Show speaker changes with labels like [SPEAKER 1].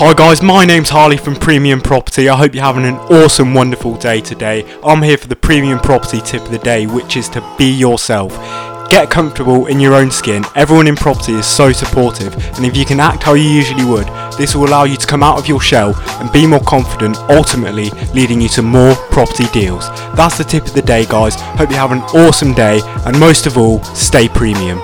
[SPEAKER 1] Hi guys, my name's Harley from Premium Property. I hope you're having an awesome, wonderful day today. I'm here for the Premium Property tip of the day, which is to be yourself. Get comfortable in your own skin. Everyone in property is so supportive, and if you can act how you usually would, this will allow you to come out of your shell and be more confident, ultimately leading you to more property deals. That's the tip of the day, guys. Hope you have an awesome day, and most of all, stay premium.